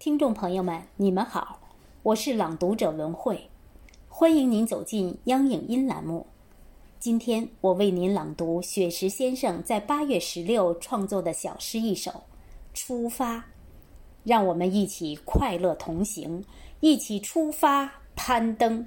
听众朋友们，你们好，我是朗读者文慧，欢迎您走进央影音栏目。今天我为您朗读雪石先生在八月十六创作的小诗一首《出发》，让我们一起快乐同行，一起出发攀登。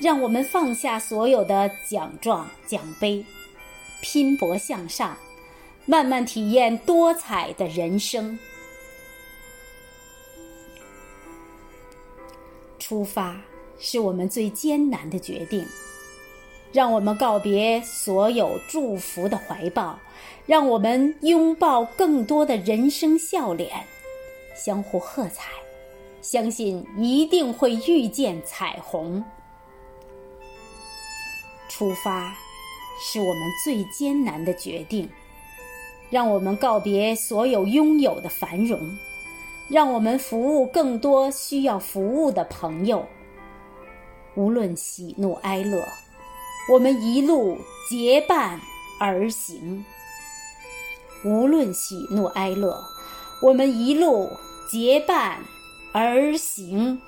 让我们放下所有的奖状奖杯，拼搏向上，慢慢体验多彩的人生。出发是我们最艰难的决定，让我们告别所有祝福的怀抱，让我们拥抱更多的人生笑脸，相互喝彩，相信一定会遇见彩虹。出发，是我们最艰难的决定。让我们告别所有拥有的繁荣，让我们服务更多需要服务的朋友。无论喜怒哀乐，我们一路结伴而行。无论喜怒哀乐，我们一路结伴而行。